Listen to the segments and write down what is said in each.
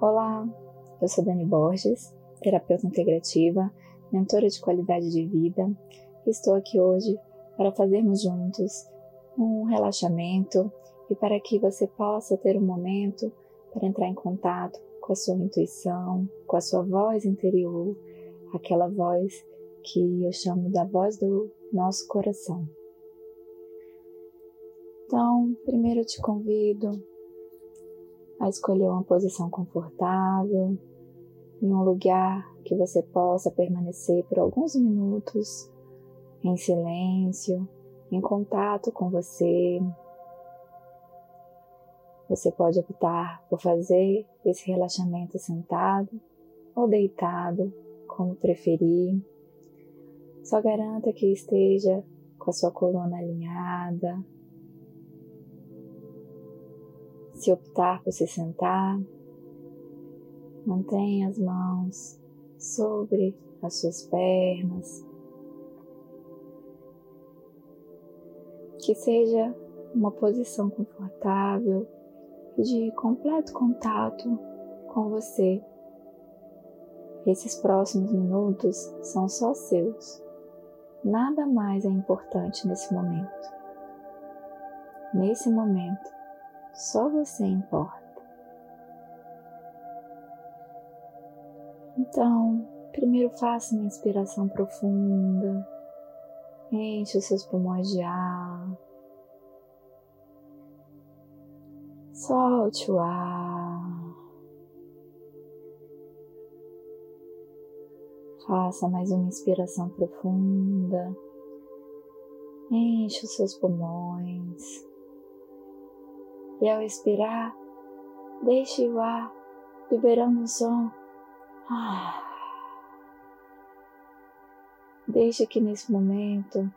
Olá, eu sou Dani Borges, terapeuta integrativa, mentora de qualidade de vida. Estou aqui hoje para fazermos juntos um relaxamento e para que você possa ter um momento para entrar em contato com a sua intuição, com a sua voz interior, aquela voz que eu chamo da voz do nosso coração. Então, primeiro eu te convido a escolher uma posição confortável, em um lugar que você possa permanecer por alguns minutos em silêncio, em contato com você. Você pode optar por fazer esse relaxamento sentado ou deitado, como preferir. Só garanta que esteja com a sua coluna alinhada, Se optar por se sentar, mantenha as mãos sobre as suas pernas. Que seja uma posição confortável de completo contato com você. Esses próximos minutos são só seus. Nada mais é importante nesse momento. Nesse momento, só você importa. Então, primeiro faça uma inspiração profunda, enche os seus pulmões de ar, solte o ar, faça mais uma inspiração profunda, enche os seus pulmões. E ao expirar, deixe o ar liberando o som. Ah. Deixe que nesse momento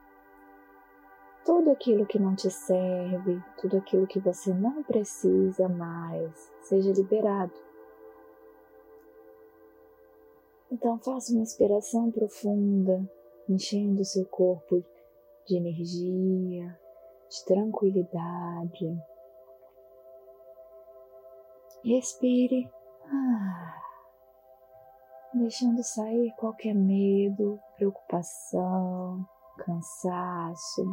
tudo aquilo que não te serve, tudo aquilo que você não precisa mais, seja liberado. Então faça uma inspiração profunda, enchendo o seu corpo de energia, de tranquilidade. Respire, ah, deixando sair qualquer medo, preocupação, cansaço.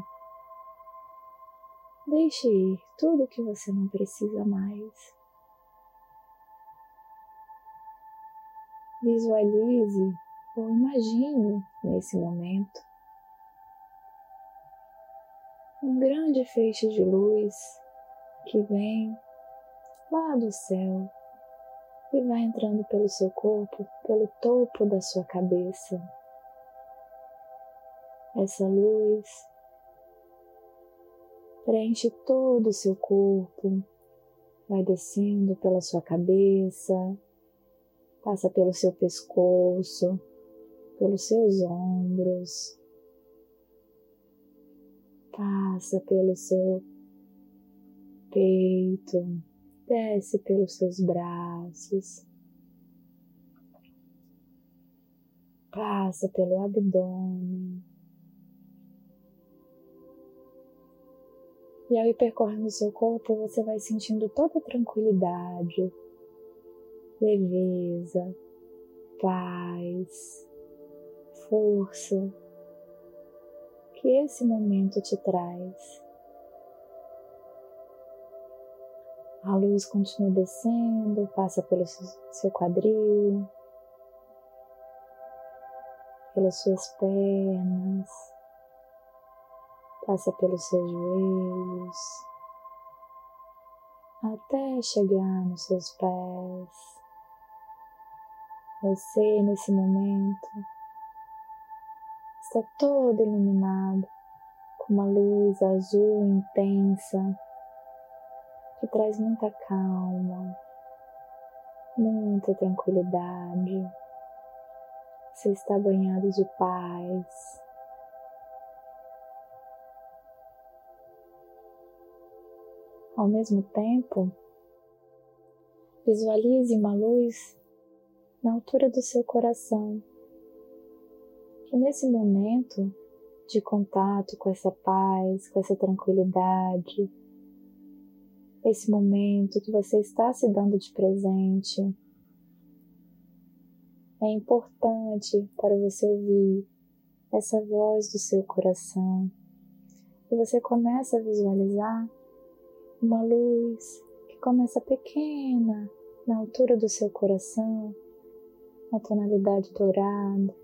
Deixe ir tudo o que você não precisa mais. Visualize ou imagine nesse momento um grande feixe de luz que vem lá do céu e vai entrando pelo seu corpo, pelo topo da sua cabeça. Essa luz preenche todo o seu corpo, vai descendo pela sua cabeça, passa pelo seu pescoço, pelos seus ombros, passa pelo seu peito, desce pelos seus braços, passa pelo abdômen. E ao ir percorrendo seu corpo, você vai sentindo toda a tranquilidade, leveza, paz, força que esse momento te traz. A luz continua descendo, passa pelo seu quadril, pelas suas pernas, passa pelos seus joelhos, até chegar nos seus pés. Você, nesse momento, está todo iluminado com uma luz azul intensa traz muita calma, muita tranquilidade. Você está banhado de paz. Ao mesmo tempo, visualize uma luz na altura do seu coração, que nesse momento de contato com essa paz, com essa tranquilidade, esse momento que você está se dando de presente, é importante para você ouvir essa voz do seu coração. E você começa a visualizar uma luz que começa pequena, na altura do seu coração, na tonalidade dourada,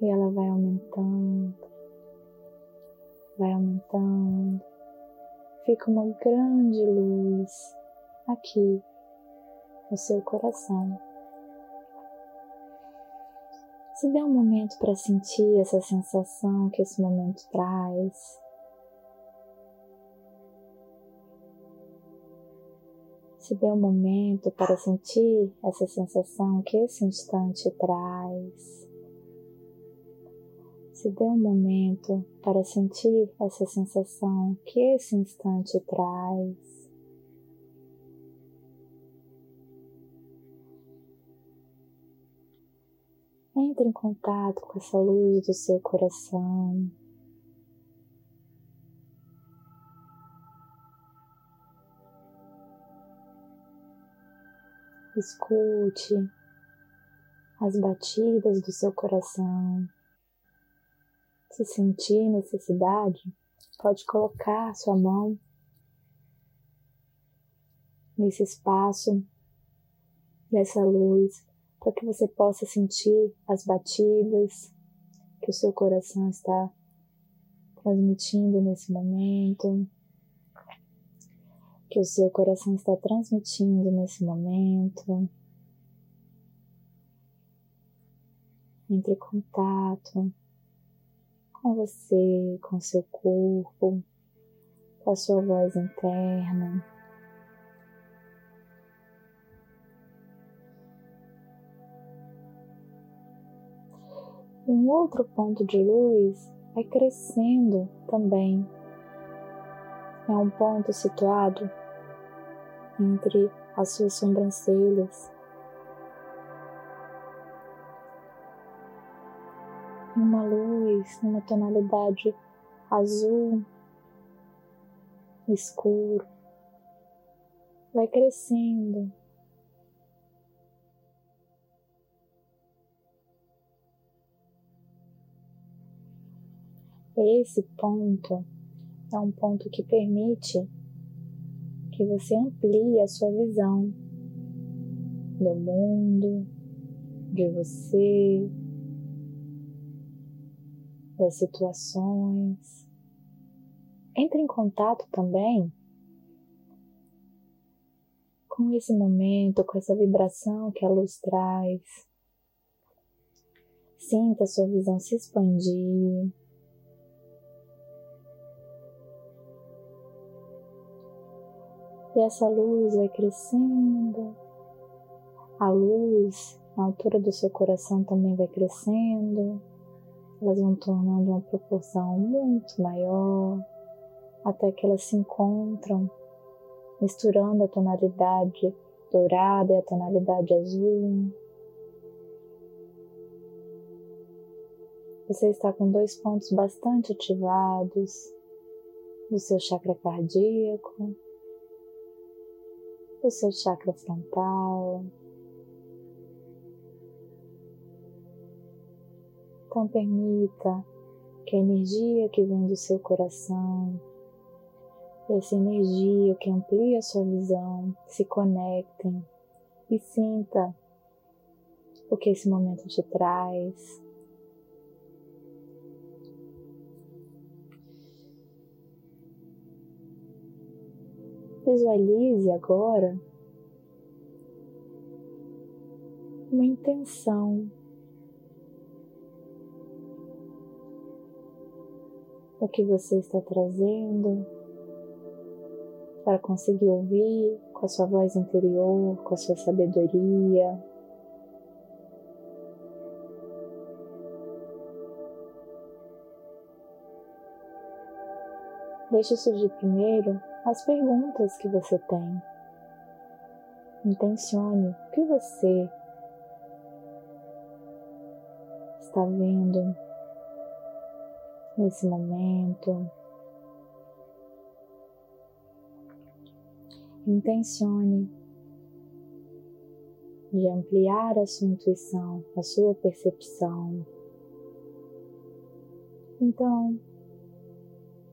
e ela vai aumentando, vai aumentando. Fica uma grande luz aqui no seu coração. Se dê um momento para sentir essa sensação que esse momento traz. Se dê um momento para sentir essa sensação que esse instante traz. Se dê um momento para sentir essa sensação que esse instante traz. Entre em contato com essa luz do seu coração. Escute as batidas do seu coração. Se sentir necessidade, pode colocar sua mão nesse espaço dessa luz para que você possa sentir as batidas que o seu coração está transmitindo nesse momento, que o seu coração está transmitindo nesse momento. Entre em contato com você, com seu corpo, com a sua voz interna. um outro ponto de luz vai crescendo também. É um ponto situado entre as suas sobrancelhas. Uma luz numa tonalidade azul escuro. Vai crescendo. Esse ponto é um ponto que permite que você amplie a sua visão do mundo, de você, das situações. Entre em contato também com esse momento, com essa vibração que a luz traz. Sinta a sua visão se expandir. E essa luz vai crescendo. A luz na altura do seu coração também vai crescendo. Elas vão tornando uma proporção muito maior, até que elas se encontram, misturando a tonalidade dourada e a tonalidade azul. Você está com dois pontos bastante ativados do seu chakra cardíaco do seu chakra frontal. Então, permita que a energia que vem do seu coração, essa energia que amplia a sua visão, se conectem e sinta o que esse momento te traz. Visualize agora uma intenção. O que você está trazendo para conseguir ouvir com a sua voz interior, com a sua sabedoria. Deixe surgir primeiro as perguntas que você tem. Intencione o que você está vendo nesse momento. Intencione de ampliar a sua intuição, a sua percepção. Então,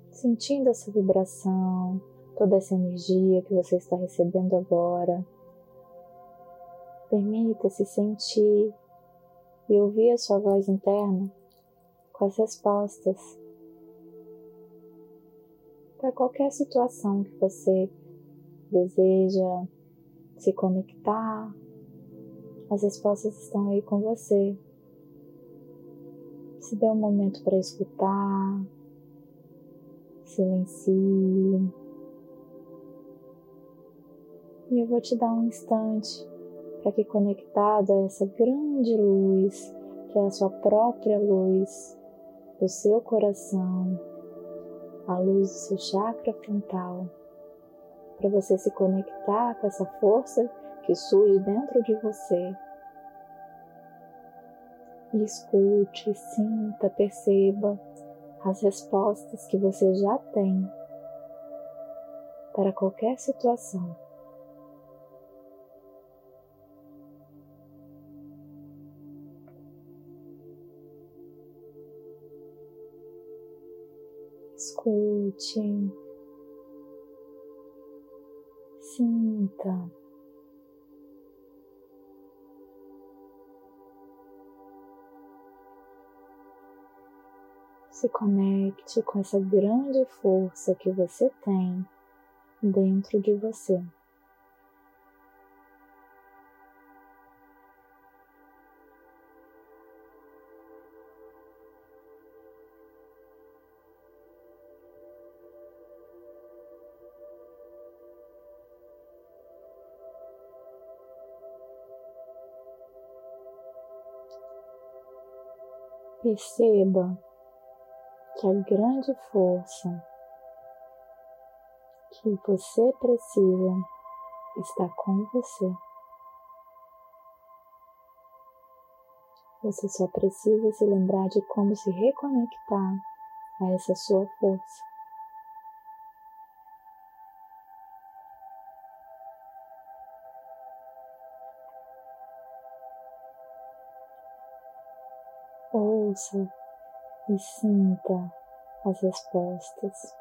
sentindo essa vibração, toda essa energia que você está recebendo agora, permita-se sentir e ouvir a sua voz interna com as respostas para qualquer situação que você deseja se conectar. As respostas estão aí com você. Se dê um momento para escutar, silencie. E eu vou te dar um instante para que, conectado a essa grande luz, que é a sua própria luz, do seu coração, a luz do seu chakra frontal, para você se conectar com essa força que surge dentro de você. E escute, sinta, perceba as respostas que você já tem para qualquer situação. Escute, sinta. Se conecte com essa grande força que você tem dentro de você. Perceba que a grande força que você precisa está com você. Você só precisa se lembrar de como se reconectar a essa sua força. Ouça e sinta as respostas.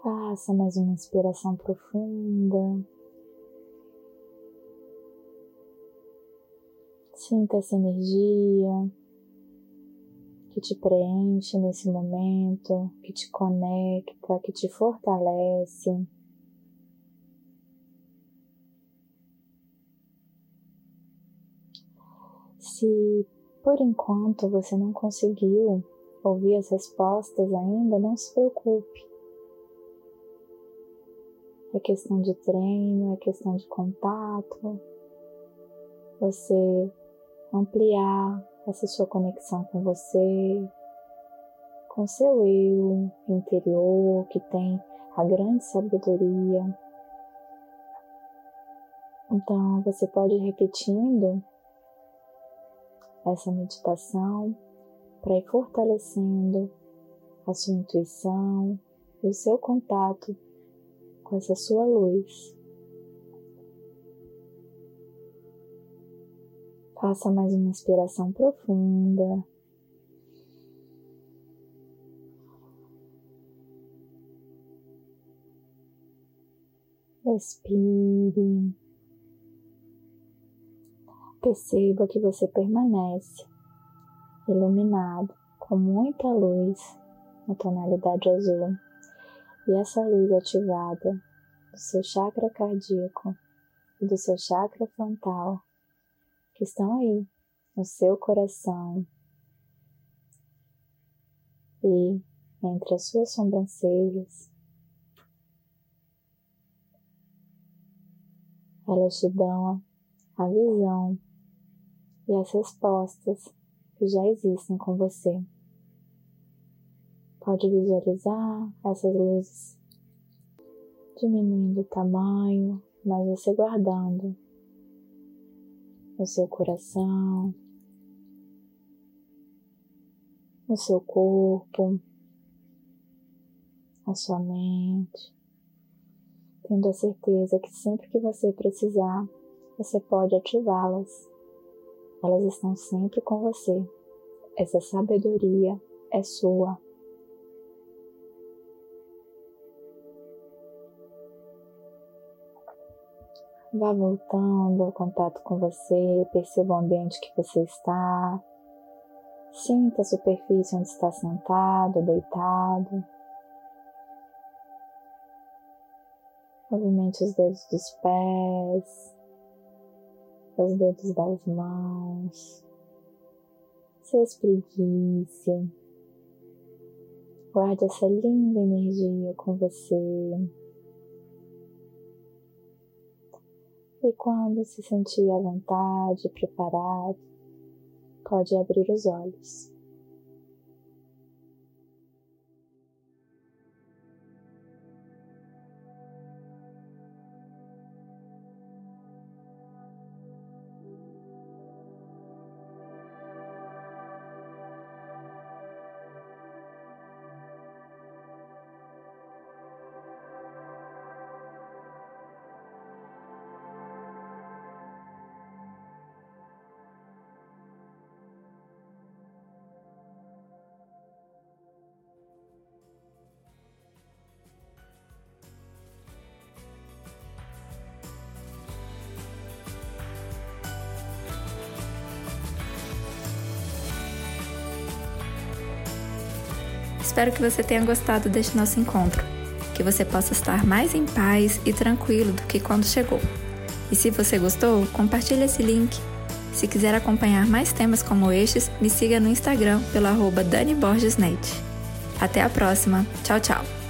Faça mais uma inspiração profunda. Sinta essa energia que te preenche nesse momento, que te conecta, que te fortalece. Se por enquanto você não conseguiu ouvir as respostas ainda, não se preocupe. É questão de treino, é questão de contato. Você ampliar essa sua conexão com você, com seu eu interior que tem a grande sabedoria. Então você pode ir repetindo essa meditação para ir fortalecendo a sua intuição e o seu contato com essa sua luz. Faça mais uma inspiração profunda. Respire. Perceba que você permanece iluminado com muita luz na tonalidade azul. E essa luz ativada do seu chakra cardíaco e do seu chakra frontal que estão aí no seu coração e entre as suas sobrancelhas. Elas te dão a visão e as respostas que já existem com você. Pode visualizar essas luzes diminuindo o tamanho, mas você guardando no seu coração. o seu corpo, a sua mente, tendo a certeza que sempre que você precisar, você pode ativá-las. Elas estão sempre com você. Essa sabedoria é sua. Vá voltando ao contato com você, perceba o ambiente que você está, sinta a superfície onde está sentado, deitado. Movimente os dedos dos pés, os dedos das mãos. Se espreguice. Guarde essa linda energia com você. E quando se sentir à vontade, preparado, pode abrir os olhos. Espero que você tenha gostado deste nosso encontro, que você possa estar mais em paz e tranquilo do que quando chegou. E se você gostou, compartilhe esse link. Se quiser acompanhar mais temas como estes, me siga no Instagram pelo arroba Dani Borges Net. Até a próxima. Tchau, tchau.